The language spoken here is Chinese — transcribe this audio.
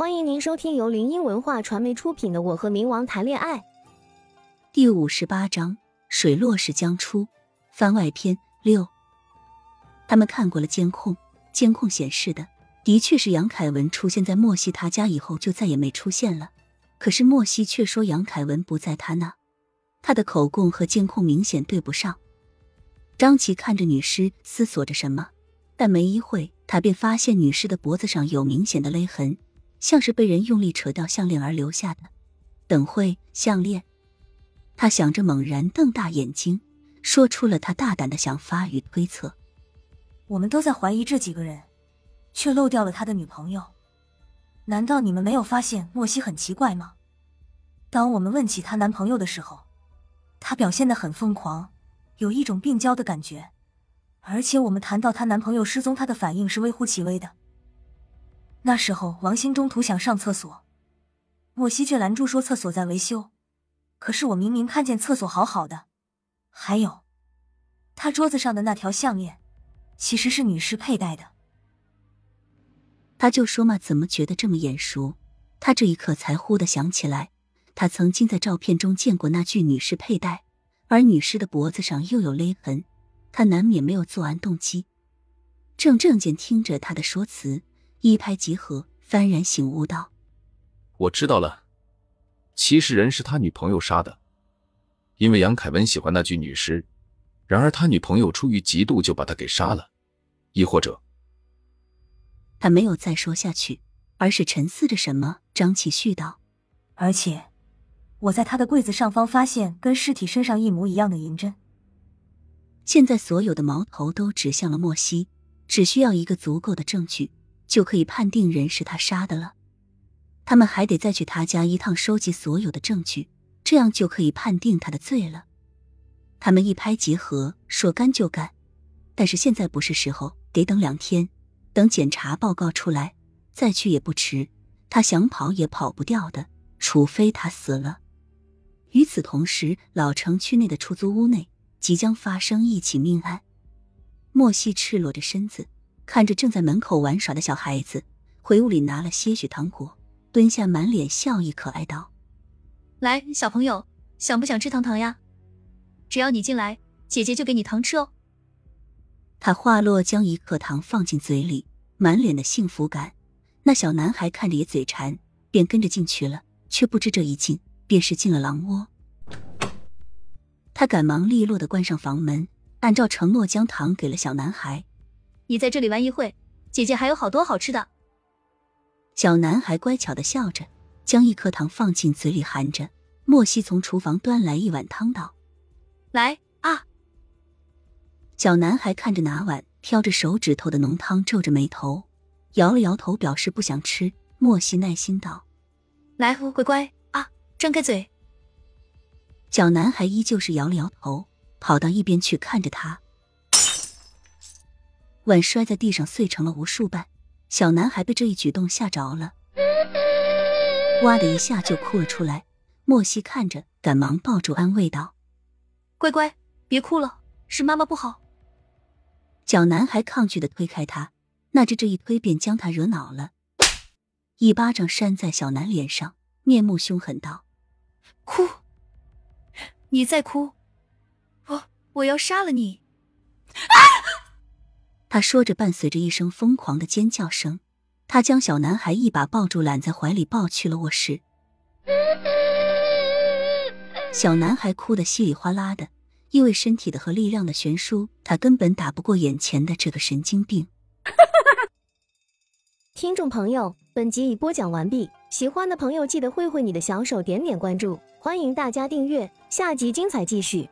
欢迎您收听由林音文化传媒出品的《我和冥王谈恋爱》第五十八章：水落石将出，番外篇六。他们看过了监控，监控显示的的确是杨凯文出现在莫西他家以后就再也没出现了。可是莫西却说杨凯文不在他那，他的口供和监控明显对不上。张琪看着女尸，思索着什么，但没一会，他便发现女尸的脖子上有明显的勒痕，像是被人用力扯掉项链而留下的。等会项链，他想着，猛然瞪大眼睛，说出了他大胆的想法与推测：我们都在怀疑这几个人，却漏掉了他的女朋友。难道你们没有发现莫西很奇怪吗？当我们问起她男朋友的时候，她表现的很疯狂。有一种病娇的感觉，而且我们谈到她男朋友失踪，她的反应是微乎其微的。那时候王鑫中途想上厕所，莫西却拦住说厕所在维修。可是我明明看见厕所好好的。还有，他桌子上的那条项链，其实是女士佩戴的。他就说嘛，怎么觉得这么眼熟？他这一刻才忽的想起来，他曾经在照片中见过那具女士佩戴。而女尸的脖子上又有勒痕，他难免没有作案动机。郑正健听着他的说辞，一拍即合，幡然醒悟道：“我知道了，其实人是他女朋友杀的，因为杨凯文喜欢那具女尸，然而他女朋友出于嫉妒就把他给杀了，亦或者……”他没有再说下去，而是沉思着什么。张启旭道：“而且。”我在他的柜子上方发现跟尸体身上一模一样的银针。现在所有的矛头都指向了莫西，只需要一个足够的证据，就可以判定人是他杀的了。他们还得再去他家一趟，收集所有的证据，这样就可以判定他的罪了。他们一拍即合，说干就干。但是现在不是时候，得等两天，等检查报告出来再去也不迟。他想跑也跑不掉的，除非他死了。与此同时，老城区内的出租屋内即将发生一起命案。莫西赤裸着身子，看着正在门口玩耍的小孩子，回屋里拿了些许糖果，蹲下，满脸笑意，可爱道：“来，小朋友，想不想吃糖糖呀？只要你进来，姐姐就给你糖吃哦。”他话落，将一颗糖放进嘴里，满脸的幸福感。那小男孩看着也嘴馋，便跟着进去了，却不知这一进。便是进了狼窝，他赶忙利落的关上房门，按照承诺将糖给了小男孩。你在这里玩一会，姐姐还有好多好吃的。小男孩乖巧的笑着，将一颗糖放进嘴里含着。莫西从厨房端来一碗汤，道：“来啊！”小男孩看着拿碗，挑着手指头的浓汤，皱着眉头，摇了摇头，表示不想吃。莫西耐心道：“来，乖乖啊。”张开嘴，小男孩依旧是摇了摇头，跑到一边去看着他。碗摔在地上，碎成了无数瓣。小男孩被这一举动吓着了，哇的一下就哭了出来。莫西看着，赶忙抱住安慰道：“乖乖，别哭了，是妈妈不好。”小男孩抗拒的推开他，那只这一推便将他惹恼了，一巴掌扇在小男脸上，面目凶狠道。哭！你再哭，我我要杀了你！他说着，伴随着一声疯狂的尖叫声，他将小男孩一把抱住，揽在怀里，抱去了卧室。小男孩哭得稀里哗啦的，因为身体的和力量的悬殊，他根本打不过眼前的这个神经病。听众朋友，本集已播讲完毕，喜欢的朋友记得挥挥你的小手，点点关注。欢迎大家订阅，下集精彩继续。